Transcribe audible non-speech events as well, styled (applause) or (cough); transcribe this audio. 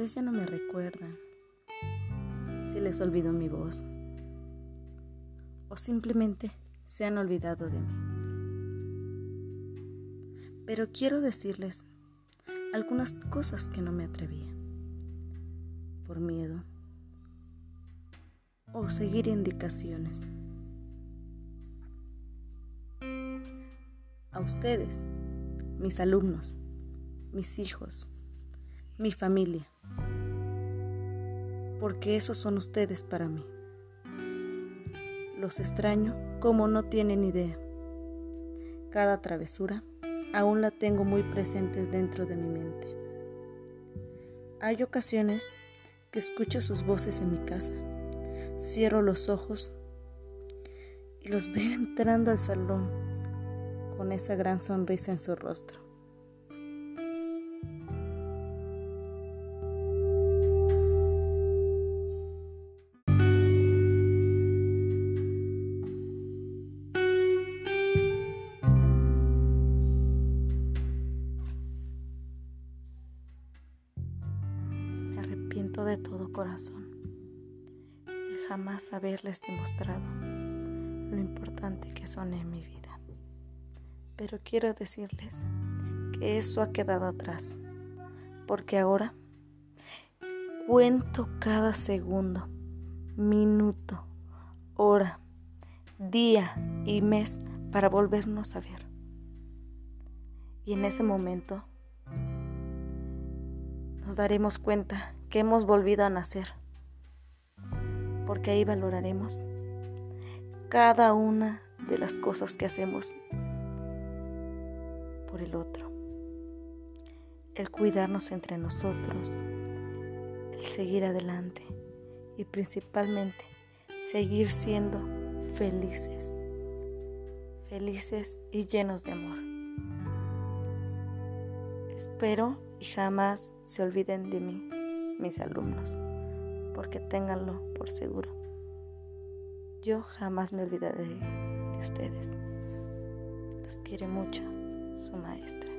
vez ya no me recuerdan, si les olvidó mi voz, o simplemente se han olvidado de mí. Pero quiero decirles algunas cosas que no me atrevía, por miedo, o seguir indicaciones. A ustedes, mis alumnos, mis hijos, mi familia, porque esos son ustedes para mí. Los extraño como no tienen idea. Cada travesura aún la tengo muy presente dentro de mi mente. Hay ocasiones que escucho sus voces en mi casa. Cierro los ojos y los veo (laughs) entrando al salón con esa gran sonrisa en su rostro. De todo corazón jamás haberles demostrado lo importante que son en mi vida. Pero quiero decirles que eso ha quedado atrás, porque ahora cuento cada segundo, minuto, hora, día y mes para volvernos a ver. Y en ese momento nos daremos cuenta que hemos volvido a nacer, porque ahí valoraremos cada una de las cosas que hacemos por el otro, el cuidarnos entre nosotros, el seguir adelante y principalmente seguir siendo felices, felices y llenos de amor. Espero y jamás se olviden de mí mis alumnos, porque ténganlo por seguro. Yo jamás me olvidaré de ustedes. Los quiere mucho su maestra.